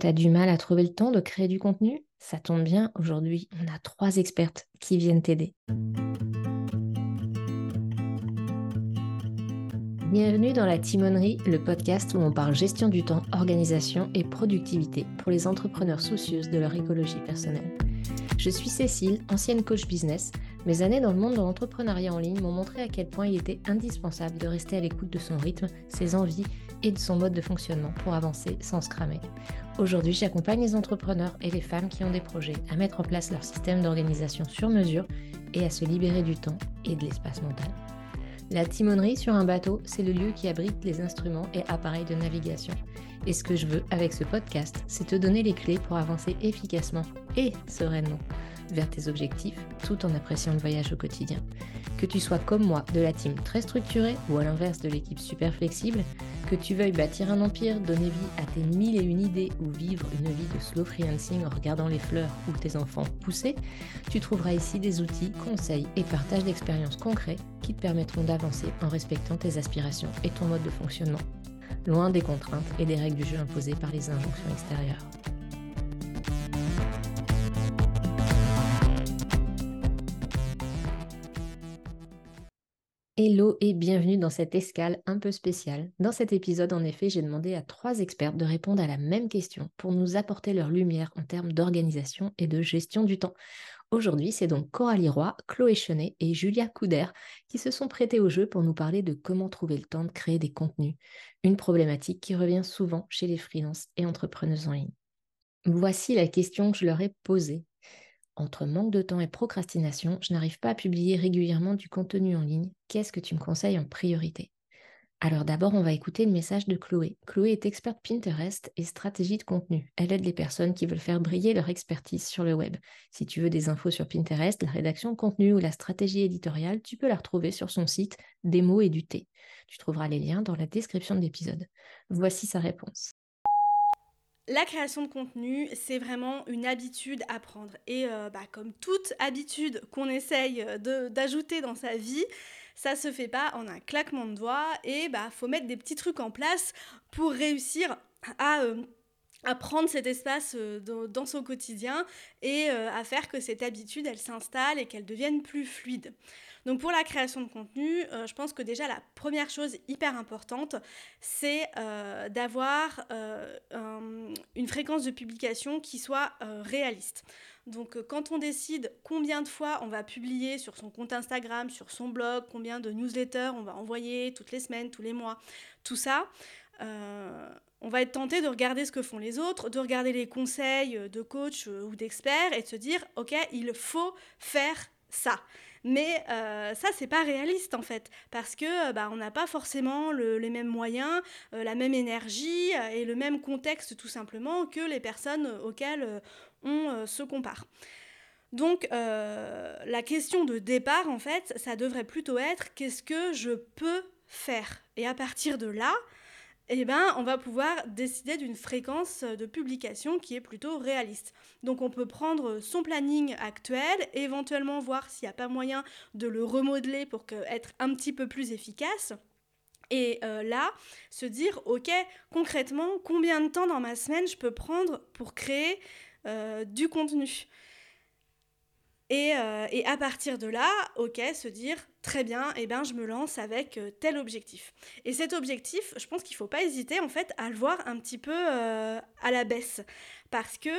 T'as du mal à trouver le temps de créer du contenu? Ça tombe bien, aujourd'hui, on a trois expertes qui viennent t'aider. Bienvenue dans la Timonerie, le podcast où on parle gestion du temps, organisation et productivité pour les entrepreneurs soucieuses de leur écologie personnelle. Je suis Cécile, ancienne coach business. Mes années dans le monde de l'entrepreneuriat en ligne m'ont montré à quel point il était indispensable de rester à l'écoute de son rythme, ses envies et de son mode de fonctionnement pour avancer sans se cramer. Aujourd'hui, j'accompagne les entrepreneurs et les femmes qui ont des projets à mettre en place leur système d'organisation sur mesure et à se libérer du temps et de l'espace mental. La timonerie sur un bateau, c'est le lieu qui abrite les instruments et appareils de navigation. Et ce que je veux avec ce podcast, c'est te donner les clés pour avancer efficacement et sereinement vers tes objectifs tout en appréciant le voyage au quotidien. Que tu sois comme moi de la team très structurée ou à l'inverse de l'équipe super flexible, que tu veuilles bâtir un empire, donner vie à tes mille et une idées ou vivre une vie de slow freelancing en regardant les fleurs ou tes enfants pousser, tu trouveras ici des outils, conseils et partages d'expériences concrets qui te permettront d'avancer en respectant tes aspirations et ton mode de fonctionnement, loin des contraintes et des règles du jeu imposées par les injonctions extérieures. Hello et bienvenue dans cette escale un peu spéciale. Dans cet épisode, en effet, j'ai demandé à trois experts de répondre à la même question pour nous apporter leur lumière en termes d'organisation et de gestion du temps. Aujourd'hui, c'est donc Coralie Roy, Chloé Chenet et Julia Couder qui se sont prêtés au jeu pour nous parler de comment trouver le temps de créer des contenus, une problématique qui revient souvent chez les freelances et entrepreneuses en ligne. Voici la question que je leur ai posée entre manque de temps et procrastination, je n'arrive pas à publier régulièrement du contenu en ligne. Qu'est-ce que tu me conseilles en priorité? Alors d'abord, on va écouter le message de Chloé. Chloé est experte Pinterest et stratégie de contenu. Elle aide les personnes qui veulent faire briller leur expertise sur le web. Si tu veux des infos sur Pinterest, la rédaction de contenu ou la stratégie éditoriale, tu peux la retrouver sur son site Des et du thé. Tu trouveras les liens dans la description de l'épisode. Voici sa réponse. La création de contenu, c'est vraiment une habitude à prendre. Et euh, bah, comme toute habitude qu'on essaye d'ajouter dans sa vie, ça se fait pas en un claquement de doigts et bah faut mettre des petits trucs en place pour réussir à euh, prendre cet espace euh, dans, son quotidien et à faire que cette habitude, elle s'installe et qu'elle devienne plus fluide. Donc pour la création de contenu, euh, je pense que déjà la première chose hyper importante, c'est euh, d'avoir euh, une fréquence de publication qui soit réaliste. Donc quand on décide combien de fois on va publier sur son compte Instagram, sur son blog, combien de newsletters on va envoyer toutes les semaines, tous les mois, tout ça, on va être tenté de regarder ce que font les autres, de regarder les conseils de coach ou d'experts et de se dire, OK, il faut faire ça. Mais euh, ça, c'est pas réaliste en fait, parce que bah, on n'a pas forcément les mêmes moyens, euh, la même énergie euh, et le même contexte tout simplement que les personnes auxquelles on se compare. Donc la question de départ, en fait, ça devrait plutôt être qu'est-ce que je peux faire? Et à partir de là, eh ben, on va pouvoir décider d'une fréquence de publication qui est plutôt réaliste. Donc on peut prendre son planning actuel, éventuellement voir s'il n'y a pas moyen de le remodeler pour être un petit peu plus efficace. Et euh, là, se dire, ok, concrètement, combien de temps dans ma semaine je peux prendre pour créer euh, du contenu? Euh, et, à partir de là, ok, se dire très bien, et eh ben je me lance avec euh, tel objectif. Et cet objectif, je pense qu'il faut pas hésiter en fait à le voir un petit peu euh, à la baisse, parce que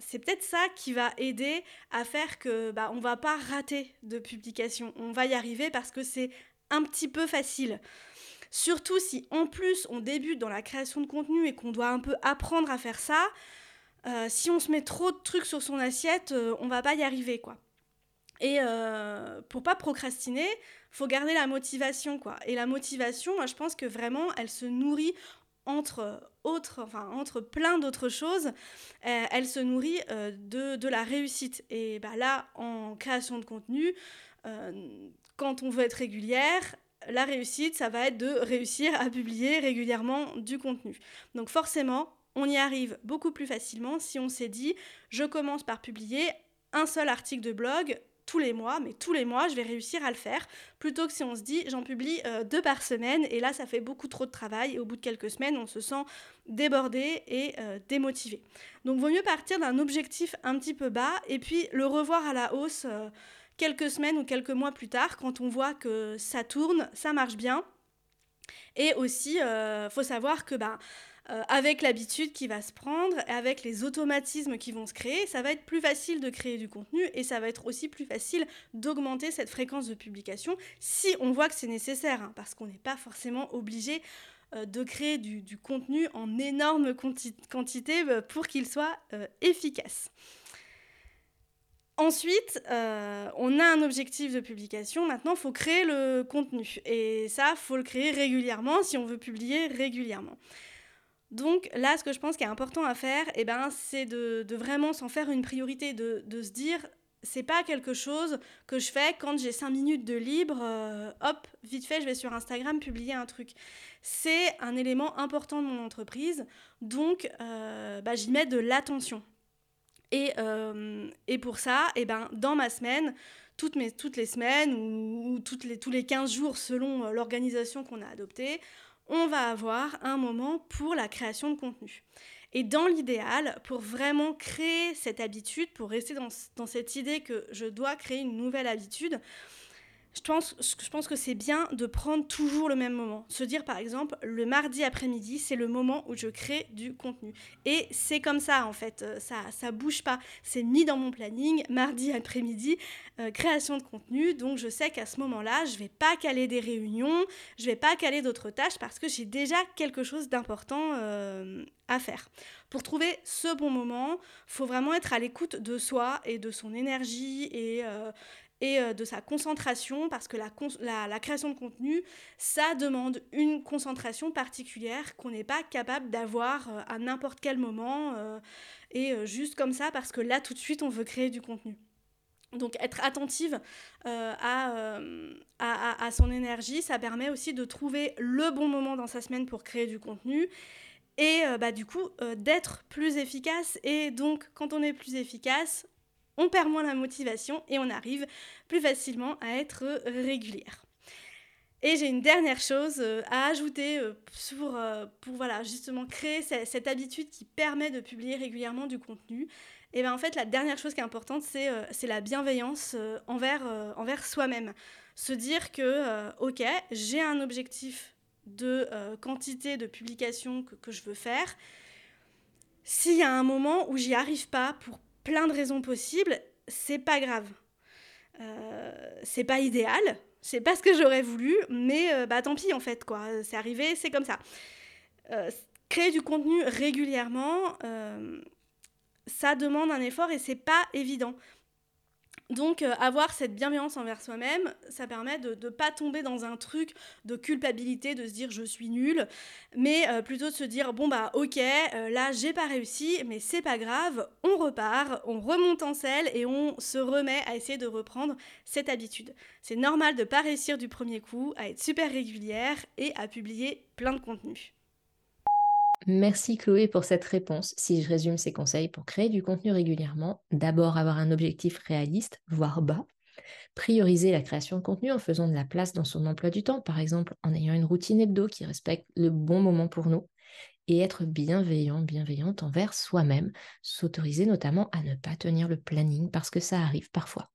c'est peut-être ça qui va aider à faire que bah, on va pas rater de publication. On va y arriver parce que c'est un petit peu facile. Surtout si en plus on débute dans la création de contenu et qu'on doit un peu apprendre à faire ça. Euh, si on se met trop de trucs sur son assiette, euh, on va pas y arriver, quoi. Et euh, pour pas procrastiner, faut garder la motivation, quoi. Et la motivation, moi, je pense que vraiment, elle se nourrit entre autres, enfin entre plein d'autres choses, elle se nourrit de, de, la réussite. Et bah là, en création de contenu, quand on veut être régulière, la réussite, ça va être de réussir à publier régulièrement du contenu. Donc forcément, on y arrive beaucoup plus facilement si on s'est dit je commence par publier un seul article de blog tous les mois, mais tous les mois, je vais réussir à le faire, plutôt que si on se dit j'en publie euh, deux par semaine, et là ça fait beaucoup trop de travail, et au bout de quelques semaines, on se sent débordé et euh, démotivé. Donc vaut mieux partir d'un objectif un petit peu bas, et puis le revoir à la hausse euh, quelques semaines ou quelques mois plus tard, quand on voit que ça tourne, ça marche bien. Et aussi, il faut savoir que bah, euh, avec l'habitude qui va se prendre, avec les automatismes qui vont se créer, ça va être plus facile de créer du contenu et ça va être aussi plus facile d'augmenter cette fréquence de publication si on voit que c'est nécessaire, hein, parce qu'on n'est pas forcément obligé euh, de créer du, contenu en énorme quantité euh, pour qu'il soit efficace. Ensuite, on a un objectif de publication. Maintenant, il faut créer le contenu. Et ça, il faut le créer régulièrement si on veut publier régulièrement. Donc là, ce que je pense qu'il est important à faire, eh ben, c'est de, vraiment s'en faire une priorité, de, se dire, c'est pas quelque chose que je fais quand j'ai 5 minutes de libre, euh, hop, vite fait, je vais sur Instagram publier un truc. C'est un élément important de mon entreprise, donc euh, bah, j'y mets de l'attention. Et, euh, pour ça, eh ben, dans ma semaine, toutes, mes, toutes les semaines ou, toutes les, tous les 15 jours selon l'organisation qu'on a adoptée, on va avoir un moment pour la création de contenu. Et dans l'idéal, pour vraiment créer cette habitude, pour rester dans, cette idée que je dois créer une nouvelle habitude, je pense, que c'est bien de prendre toujours le même moment. Se dire par exemple, le mardi après-midi, c'est le moment où je crée du contenu. Et c'est comme ça en fait, euh, ça ça bouge pas. C'est mis dans mon planning, mardi après-midi, euh, création de contenu. Donc je sais qu'à ce moment-là, je vais pas caler des réunions, je vais pas caler d'autres tâches parce que j'ai déjà quelque chose d'important euh, à faire. Pour trouver ce bon moment, faut vraiment être à l'écoute de soi et de son énergie et, et euh, de sa concentration, parce que la, création de contenu, ça demande une concentration particulière qu'on n'est pas capable d'avoir euh, à n'importe quel moment, euh, et juste comme ça, parce que là, tout de suite, on veut créer du contenu. Donc être attentive à, son énergie, ça permet aussi de trouver le bon moment dans sa semaine pour créer du contenu et bah, du coup d'être plus efficace. Et donc quand on est plus efficace, on perd moins la motivation et on arrive plus facilement à être régulière. Et j'ai une dernière chose euh, à ajouter euh, pour, euh, pour voilà, justement créer cette, habitude qui permet de publier régulièrement du contenu. Et bien en fait, la dernière chose qui est importante, c'est la bienveillance envers, envers soi-même. Se dire que, ok, j'ai un objectif de quantité de publications que, que je veux faire. S'il y a un moment où j'y arrive pas pour plein de raisons possibles, c'est pas grave. Euh, c'est pas idéal, c'est pas ce que j'aurais voulu, mais euh, bah tant pis en fait quoi, c'est arrivé, c'est comme ça. Euh, créer du contenu régulièrement, ça demande un effort et c'est pas évident. Donc euh, avoir cette bienveillance envers soi-même, ça permet de ne pas tomber dans un truc de culpabilité, de se dire je suis nul, mais euh, plutôt de se dire bon bah ok, euh, là j'ai pas réussi, mais c'est pas grave, on repart, on remonte en selle et on se remet à essayer de reprendre cette habitude. C'est normal de pas réussir du premier coup, à être super régulière et à publier plein de contenu. Merci Chloé pour cette réponse. Si je résume ces conseils pour créer du contenu régulièrement, d'abord avoir un objectif réaliste, voire bas. Prioriser la création de contenu en faisant de la place dans son emploi du temps, par exemple en ayant une routine hebdo qui respecte le bon moment pour nous. Et être bienveillant, bienveillante envers soi-même, s'autoriser notamment à ne pas tenir le planning parce que ça arrive parfois.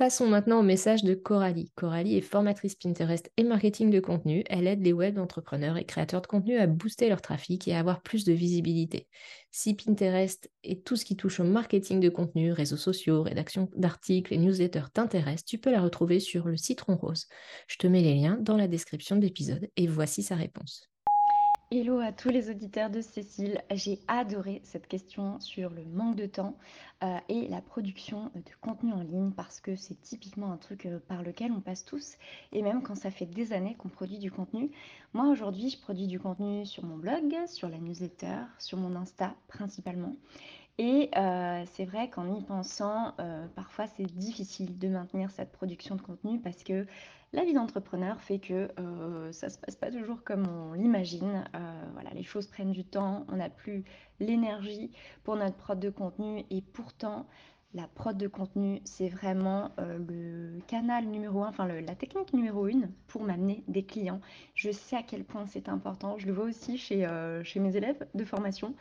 Passons maintenant au message de Coralie. Coralie est formatrice Pinterest et marketing de contenu. Elle aide les web entrepreneurs et créateurs de contenu à booster leur trafic et à avoir plus de visibilité. Si Pinterest et tout ce qui touche au marketing de contenu, réseaux sociaux, rédaction d'articles et newsletters t'intéressent, tu peux la retrouver sur le Citron Rose. Je te mets les liens dans la description de l'épisode et voici sa réponse. Hello à tous les auditeurs de Cécile. J'ai adoré cette question sur le manque de temps euh, et la production de contenu en ligne parce que c'est typiquement un truc euh, par lequel on passe tous et même quand ça fait des années qu'on produit du contenu. Moi aujourd'hui je produis du contenu sur mon blog, sur la newsletter, sur mon Insta principalement. Et euh, c'est vrai qu'en y pensant, parfois c'est difficile de maintenir cette production de contenu parce que la vie d'entrepreneur fait que euh, ça ne se passe pas toujours comme on l'imagine. Euh, voilà, les choses prennent du temps, on n'a plus l'énergie pour notre prod de contenu et pourtant, la prod de contenu, c'est vraiment euh, le canal numéro un, enfin la technique numéro une pour m'amener des clients. Je sais à quel point c'est important. Je le vois aussi chez, euh, mes élèves de formation.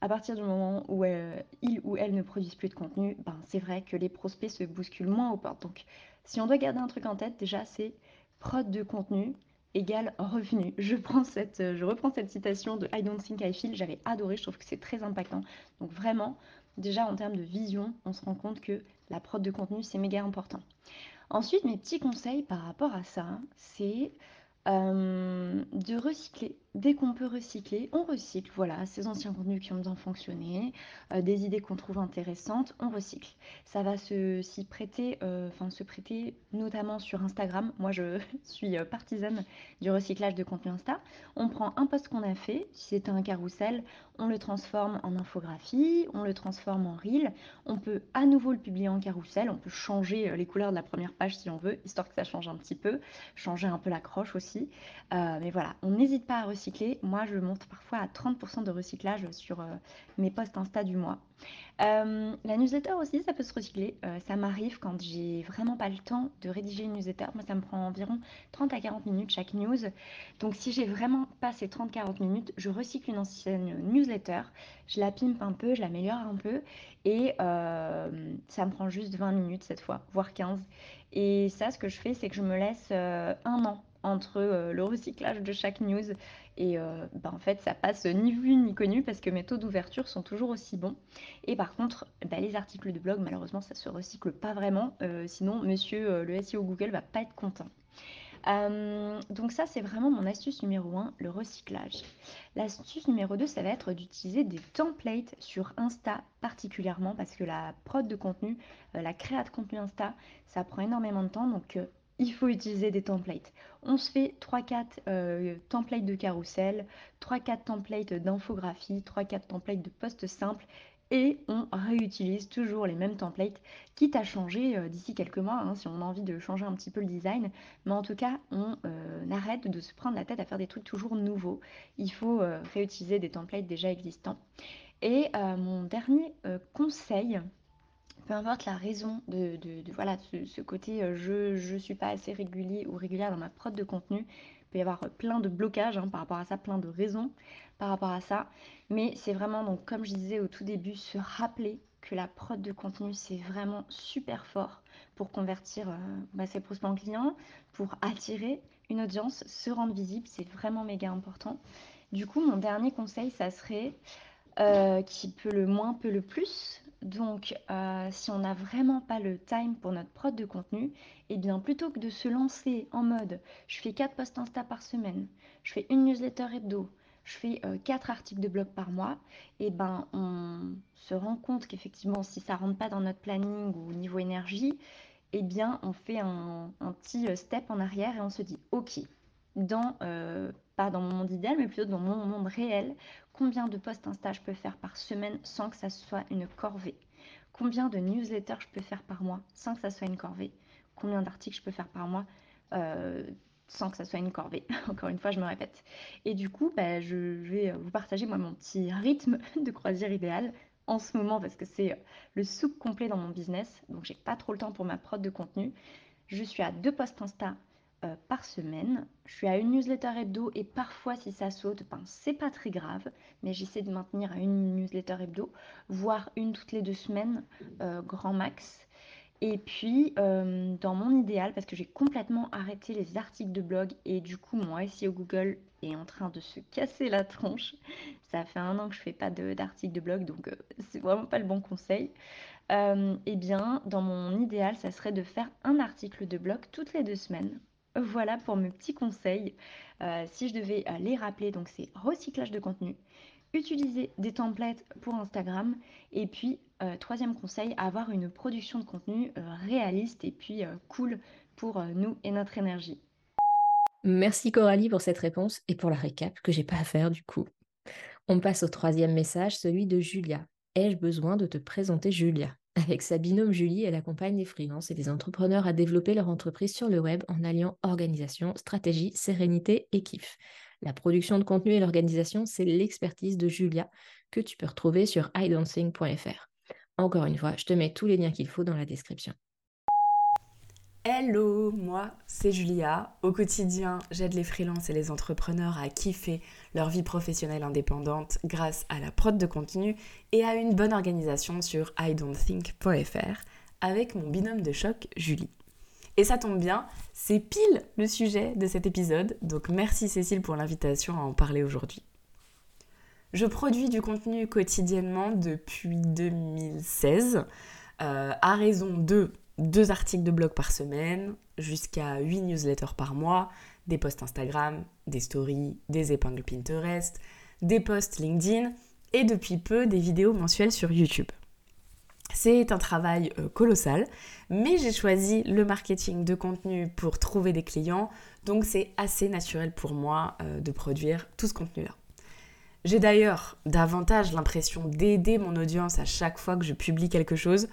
À partir du moment où euh, ils ou elles ne produisent plus de contenu, ben, c'est vrai que les prospects se bousculent moins aux portes. Donc, si on doit garder un truc en tête, déjà, c'est prod de contenu égale revenu. Je reprends cette citation de I don't think I feel. J'avais adoré, je trouve que c'est très impactant. Donc, vraiment, déjà en termes de vision, on se rend compte que la prod de contenu, c'est méga important. Ensuite, mes petits conseils par rapport à ça, c'est euh, de recycler. Dès qu'on peut recycler, on recycle. Voilà, ces anciens contenus qui ont bien fonctionné, euh, des idées qu'on trouve intéressantes, on recycle. Ça va se s'y prêter, euh, enfin se prêter notamment sur Instagram. Moi, je suis partisane du recyclage de contenu Insta. On prend un post qu'on a fait, si c'était un carrousel, on le transforme en infographie, on le transforme en reel. On peut à nouveau le publier en carrousel. On peut changer les couleurs de la première page si on veut, histoire que ça change un petit peu, changer un peu l'accroche aussi. Euh, mais voilà, on n'hésite pas à recycler. Moi, je monte parfois à 30% de recyclage sur euh, mes posts Insta du mois. Euh, la newsletter aussi, ça peut se recycler. ça m'arrive quand j'ai vraiment pas le temps de rédiger une newsletter. Moi, ça me prend environ 30 à 40 minutes chaque news. Donc, si j'ai vraiment pas ces 30-40 minutes, je recycle une ancienne newsletter. Je la pimpe un peu, je l'améliore un peu. Et ça me prend juste 20 minutes cette fois, voire 15. Et ça, ce que je fais, c'est que je me laisse un an entre euh, le recyclage de chaque news et bah, en fait ça passe ni vu ni connu parce que mes taux d'ouverture sont toujours aussi bons et par contre bah, les articles de blog malheureusement ça se recycle pas vraiment euh, sinon monsieur le SEO Google va pas être content donc ça, c'est vraiment mon astuce numéro 1, le recyclage. L'astuce numéro 2, ça va être d'utiliser des templates sur Insta particulièrement parce que la prod de contenu, la création de contenu Insta, ça prend énormément de temps. Donc il faut utiliser des templates. On se fait 3-4 euh, templates de carrousel, 3-4 templates d'infographie, 3-4 templates de posts simples et on réutilise toujours les mêmes templates, quitte à changer euh, d'ici quelques mois, hein, si on a envie de changer un petit peu le design. Mais en tout cas, on euh, arrête de se prendre la tête à faire des trucs toujours nouveaux. Il faut réutiliser des templates déjà existants. Et mon dernier conseil, peu importe la raison de, voilà, ce, côté euh, je ne suis pas assez régulier ou régulière dans ma prod de contenu. Il peut y avoir plein de blocages hein, par rapport à ça, plein de raisons par rapport à ça. Mais c'est vraiment, donc, comme je disais au tout début, se rappeler que la prod de contenu, c'est vraiment super fort pour convertir euh, bah, ses prospects clients, pour attirer une audience, se rendre visible, c'est vraiment méga important. Du coup, mon dernier conseil, ça serait, euh, qui peut le moins, peut le plus, donc, euh, si on n'a vraiment pas le time pour notre prod de contenu, eh bien, plutôt que de se lancer en mode je fais 4 posts Insta par semaine, je fais une newsletter hebdo, je fais 4 euh, articles de blog par mois, eh ben, on se rend compte qu'effectivement, si ça rentre pas dans notre planning ou au niveau énergie, eh bien, on fait un, petit euh, step en arrière et on se dit ok, dans, pas dans mon monde idéal, mais plutôt dans mon monde réel, combien de posts Insta je peux faire par semaine sans que ça soit une corvée? Combien de newsletters je peux faire par mois sans que ça soit une corvée? Combien d'articles je peux faire par mois euh, sans que ça soit une corvée? Encore une fois, je me répète. Et du coup, bah, je vais vous partager moi mon petit rythme de croisière idéal en ce moment parce que c'est le soupe complet dans mon business. Donc, j'ai pas trop le temps pour ma prod de contenu. Je suis à deux posts Insta euh, par semaine. Je suis à une newsletter hebdo et parfois si ça saute, ben, c'est pas très grave, mais j'essaie de maintenir à une newsletter hebdo, voire une toutes les deux semaines, euh, grand max. Et puis, euh, dans mon idéal, parce que j'ai complètement arrêté les articles de blog et du coup, mon SEO Google est en train de se casser la tronche. Ça fait un an que je fais pas d'articles de, blog, donc c'est vraiment pas le bon conseil. eh bien, dans mon idéal, ça serait de faire un article de blog toutes les deux semaines voilà pour mes petits conseils. Euh, si je devais euh, les rappeler, donc c'est recyclage de contenu, utiliser des templates pour Instagram et puis euh, troisième conseil, avoir une production de contenu réaliste et puis cool pour nous et notre énergie. Merci Coralie pour cette réponse et pour la récap que j'ai pas à faire du coup. On passe au troisième message, celui de Julia. Ai-je besoin de te présenter Julia? Avec sa binôme Julie, elle accompagne les freelances et les entrepreneurs à développer leur entreprise sur le web en alliant organisation, stratégie, sérénité et kiff. La production de contenu et l'organisation, c'est l'expertise de Julia que tu peux retrouver sur idancing.fr. Encore une fois, je te mets tous les liens qu'il faut dans la description. Hello, moi c'est Julia. Au quotidien, j'aide les freelances et les entrepreneurs à kiffer leur vie professionnelle indépendante grâce à la prod de contenu et à une bonne organisation sur idon'tthink.fr avec mon binôme de choc Julie. Et ça tombe bien, c'est pile le sujet de cet épisode, donc merci Cécile pour l'invitation à en parler aujourd'hui. Je produis du contenu quotidiennement depuis 2016, euh, à raison de deux articles de blog par semaine, jusqu'à 8 newsletters par mois, des posts Instagram, des stories, des épingles Pinterest, des posts LinkedIn et depuis peu des vidéos mensuelles sur YouTube. C'est un travail euh, colossal, mais j'ai choisi le marketing de contenu pour trouver des clients, donc c'est assez naturel pour moi euh, de produire tout ce contenu-là. J'ai d'ailleurs davantage l'impression d'aider mon audience à chaque fois que je publie quelque chose,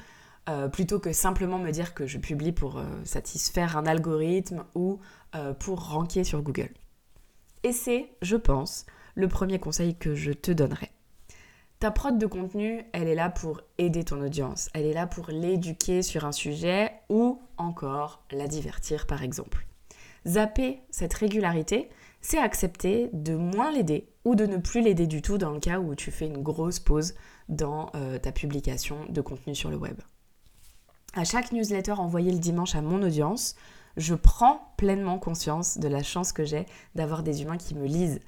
euh, plutôt que simplement me dire que je publie pour euh, satisfaire un algorithme ou euh, pour ranker sur Google. Et c'est, je pense, le premier conseil que je te donnerai. Ta prod de contenu, elle est là pour aider ton audience, elle est là pour l'éduquer sur un sujet ou encore la divertir par exemple. Zapper cette régularité, c'est accepter de moins l'aider ou de ne plus l'aider du tout dans le cas où tu fais une grosse pause dans ta publication de contenu sur le web à chaque newsletter envoyée le dimanche à mon audience, je prends pleinement conscience de la chance que j'ai d'avoir des humains qui me lisent.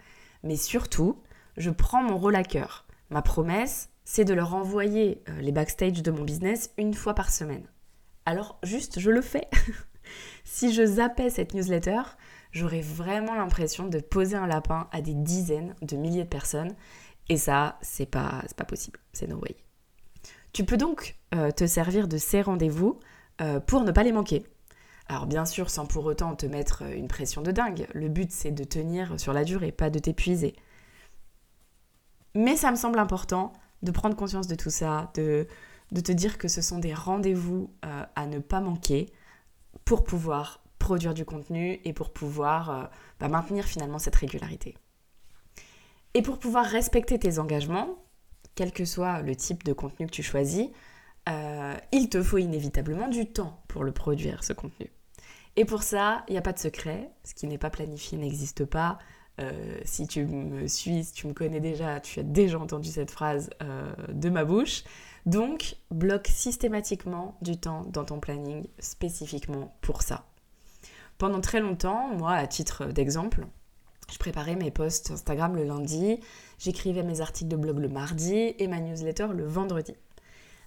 Mais surtout, je prends mon rôle à cœur. Ma promesse, c'est de leur envoyer euh, les backstage de mon business une fois par semaine. Alors juste, je le fais. si je zappais cette newsletter, j'aurais vraiment l'impression de poser un lapin à des dizaines de milliers de personnes. Et ça, c'est pas, pas possible. C'est no way. Tu peux donc euh, te servir de ces rendez-vous euh, pour ne pas les manquer. Alors bien sûr, sans pour autant te mettre euh, une pression de dingue. Le but, c'est de tenir sur la durée, pas de t'épuiser. Mais ça me semble important de prendre conscience de tout ça, de, te dire que ce sont des rendez-vous à ne pas manquer pour pouvoir produire du contenu et pour pouvoir bah, maintenir finalement cette régularité. Et pour pouvoir respecter tes engagements, quel que soit le type de contenu que tu choisis, euh, il te faut inévitablement du temps pour le produire, ce contenu. Et pour ça, il n'y a pas de secret. Ce qui n'est pas planifié n'existe pas. Euh, si tu me suis, si tu me connais déjà, tu as déjà entendu cette phrase euh, de ma bouche. Donc, bloque systématiquement du temps dans ton planning spécifiquement pour ça. Pendant très longtemps, moi, à titre d'exemple, je préparais mes posts Instagram le lundi, j'écrivais mes articles de blog le mardi et ma newsletter le vendredi.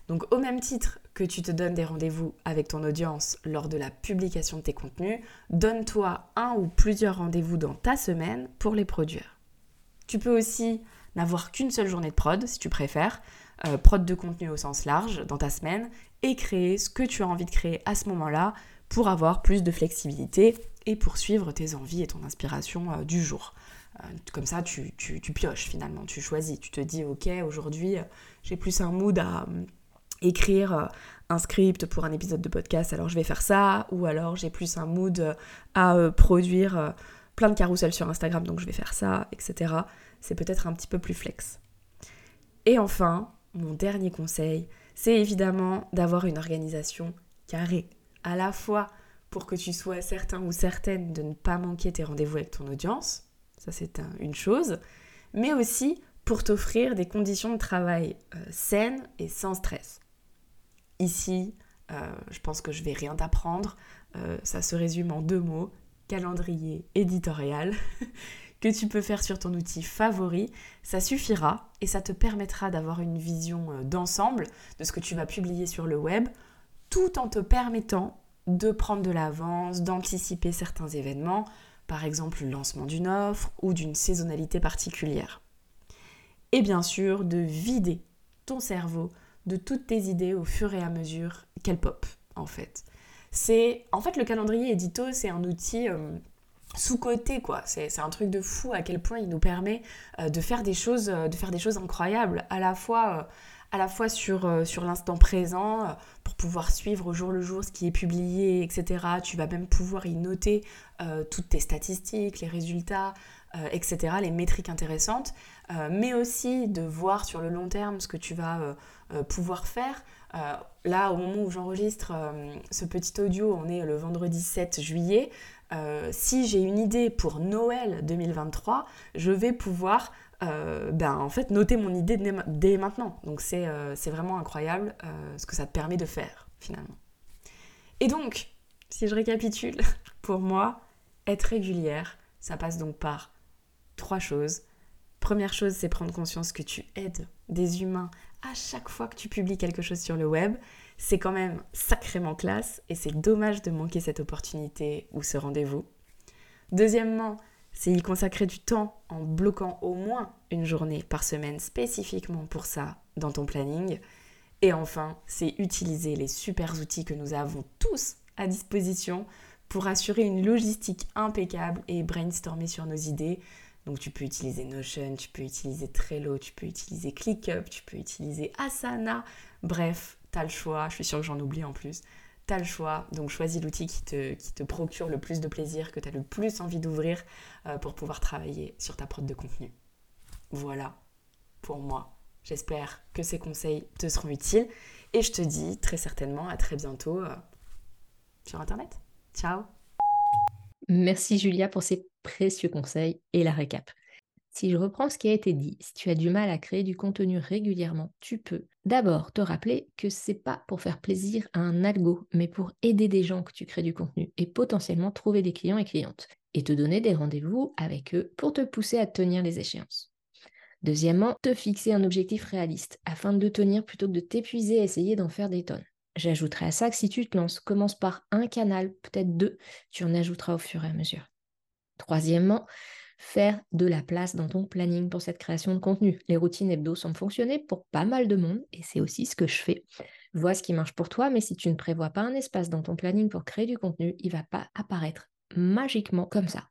Donc au même titre que tu te donnes des rendez-vous avec ton audience lors de la publication de tes contenus, donne-toi un ou plusieurs rendez-vous dans ta semaine pour les produire. Tu peux aussi n'avoir qu'une seule journée de prod si tu préfères, euh, prod de contenu au sens large dans ta semaine et créer ce que tu as envie de créer à ce moment-là pour avoir plus de flexibilité et poursuivre tes envies et ton inspiration euh, du jour. Euh, comme ça, tu, pioches finalement, tu choisis, tu te dis, ok, aujourd'hui, euh, j'ai plus un mood à écrire un script pour un épisode de podcast, alors je vais faire ça, ou alors j'ai plus un mood à produire plein de carousels sur Instagram, donc je vais faire ça, etc. C'est peut-être un petit peu plus flex. Et enfin, mon dernier conseil, c'est évidemment d'avoir une organisation carrée, à la fois que tu sois certain ou certaine de ne pas manquer tes rendez-vous avec ton audience, ça c'est une chose, mais aussi pour t'offrir des conditions de travail euh, saines et sans stress. Ici, euh, je pense que je vais rien t'apprendre, euh, ça se résume en deux mots, calendrier éditorial, que tu peux faire sur ton outil favori, ça suffira et ça te permettra d'avoir une vision d'ensemble de ce que tu vas publier sur le web, tout en te permettant de prendre de l'avance, d'anticiper certains événements, par exemple le lancement d'une offre ou d'une saisonnalité particulière. Et bien sûr, de vider ton cerveau de toutes tes idées au fur et à mesure qu'elles pop, en fait. C'est en fait le calendrier édito, c'est un outil euh, sous-côté quoi. C'est un truc de fou à quel point il nous permet euh, de faire des choses, euh, de faire des choses incroyables, à la fois à la fois sur, euh, l'instant présent, euh, pour pouvoir suivre au jour le jour ce qui est publié, etc. Tu vas même pouvoir y noter euh, toutes tes statistiques, les résultats, etc., les métriques intéressantes, mais aussi de voir sur le long terme ce que tu vas pouvoir faire. là, au moment où j'enregistre ce petit audio, on est le vendredi 7 juillet. Si j'ai une idée pour Noël 2023, je vais pouvoir ben, en fait, noter mon idée dès, maintenant. Donc c'est vraiment incroyable ce que ça te permet de faire finalement. Et donc, si je récapitule, pour moi, être régulière, ça passe donc par trois choses. Première chose, c'est prendre conscience que tu aides des humains à chaque fois que tu publies quelque chose sur le web. C'est quand même sacrément classe et c'est dommage de manquer cette opportunité ou ce rendez-vous. Deuxièmement, c'est y consacrer du temps en bloquant au moins une journée par semaine spécifiquement pour ça dans ton planning. Et enfin, c'est utiliser les super outils que nous avons tous à disposition pour assurer une logistique impeccable et brainstormer sur nos idées. Donc tu peux utiliser Notion, tu peux utiliser Trello, tu peux utiliser ClickUp, tu peux utiliser Asana. Bref, tu as le choix. Je suis sûre que j'en oublie en plus. Tu as le choix. Donc choisis l'outil qui te, procure le plus de plaisir, que tu as le plus envie d'ouvrir euh, pour pouvoir travailler sur ta prod de contenu. Voilà pour moi. J'espère que ces conseils te seront utiles et je te dis très certainement à très bientôt euh, sur Internet. Ciao Merci Julia pour ces précieux conseils et la récap. Si je reprends ce qui a été dit, si tu as du mal à créer du contenu régulièrement, tu peux d'abord te rappeler que c'est pas pour faire plaisir à un algo, mais pour aider des gens que tu crées du contenu et potentiellement trouver des clients et clientes et te donner des rendez-vous avec eux pour te pousser à tenir les échéances. Deuxièmement, te fixer un objectif réaliste afin de tenir plutôt que de t'épuiser à essayer d'en faire des tonnes. J'ajouterai à ça que si tu te lances, commence par un canal, peut-être deux, tu en ajouteras au fur et à mesure. Troisièmement, faire de la place dans ton planning pour cette création de contenu. Les routines hebdo semblent fonctionner pour pas mal de monde et c'est aussi ce que je fais. Vois ce qui marche pour toi, mais si tu ne prévois pas un espace dans ton planning pour créer du contenu, il va pas apparaître magiquement comme ça.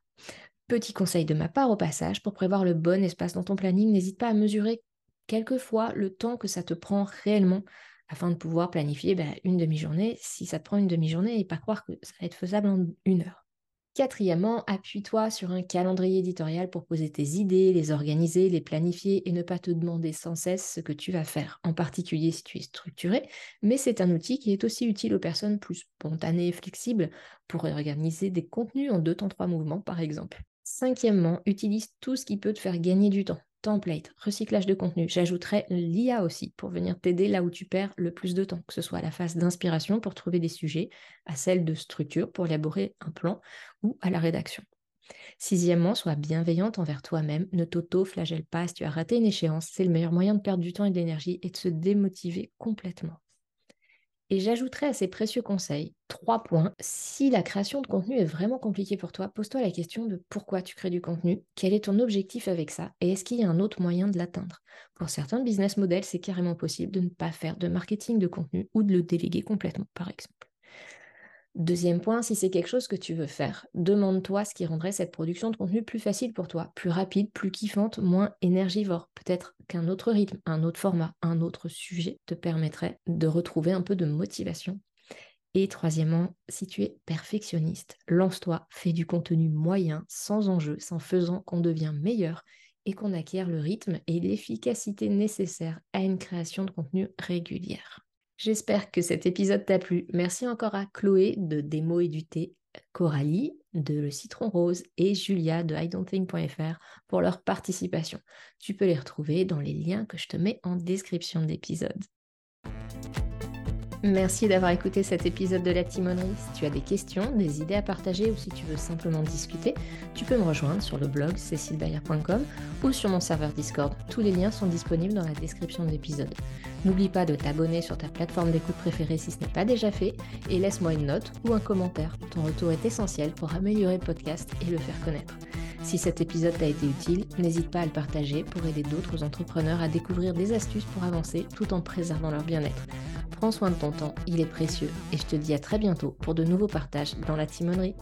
Petit conseil de ma part au passage, pour prévoir le bon espace dans ton planning, n'hésite pas à mesurer quelquefois le temps que ça te prend réellement afin de pouvoir planifier ben, une demi-journée si ça te prend une demi-journée et pas croire que ça va être faisable en une heure. Quatrièmement, appuie-toi sur un calendrier éditorial pour poser tes idées, les organiser, les planifier et ne pas te demander sans cesse ce que tu vas faire, en particulier si tu es structuré, mais c'est un outil qui est aussi utile aux personnes plus spontanées et flexibles pour organiser des contenus en deux temps trois mouvements par exemple. Cinquièmement, utilise tout ce qui peut te faire gagner du temps. Template, recyclage de contenu. J'ajouterai l'IA aussi pour venir t'aider là où tu perds le plus de temps, que ce soit à la phase d'inspiration pour trouver des sujets, à celle de structure pour élaborer un plan ou à la rédaction. Sixièmement, sois bienveillante envers toi-même. Ne t'auto-flagelle pas si tu as raté une échéance. C'est le meilleur moyen de perdre du temps et de l'énergie et de se démotiver complètement. Et j'ajouterai à ces précieux conseils trois points. Si la création de contenu est vraiment compliquée pour toi, pose-toi la question de pourquoi tu crées du contenu, quel est ton objectif avec ça et est-ce qu'il y a un autre moyen de l'atteindre? Pour certains business models, c'est carrément possible de ne pas faire de marketing de contenu ou de le déléguer complètement, par exemple. Deuxième point, si c'est quelque chose que tu veux faire, demande-toi ce qui rendrait cette production de contenu plus facile pour toi, plus rapide, plus kiffante, moins énergivore. Peut-être qu'un autre rythme, un autre format, un autre sujet te permettrait de retrouver un peu de motivation. Et troisièmement, si tu es perfectionniste, lance-toi, fais du contenu moyen, sans enjeu, sans faisant qu'on devient meilleur et qu'on acquiert le rythme et l'efficacité nécessaires à une création de contenu régulière. J'espère que cet épisode t'a plu. Merci encore à Chloé de Démo et du thé, Coralie de Le Citron Rose et Julia de idon'tthink.fr pour leur participation. Tu peux les retrouver dans les liens que je te mets en description de l'épisode. Merci d'avoir écouté cet épisode de La Timonerie. Si tu as des questions, des idées à partager ou si tu veux simplement discuter, tu peux me rejoindre sur le blog cécilebayer.com ou sur mon serveur Discord. Tous les liens sont disponibles dans la description de l'épisode. N'oublie pas de t'abonner sur ta plateforme d'écoute préférée si ce n'est pas déjà fait et laisse-moi une note ou un commentaire. Ton retour est essentiel pour améliorer le podcast et le faire connaître. Si cet épisode t'a été utile, n'hésite pas à le partager pour aider d'autres entrepreneurs à découvrir des astuces pour avancer tout en préservant leur bien-être. Prends soin de ton temps, il est précieux et je te dis à très bientôt pour de nouveaux partages dans la timonerie.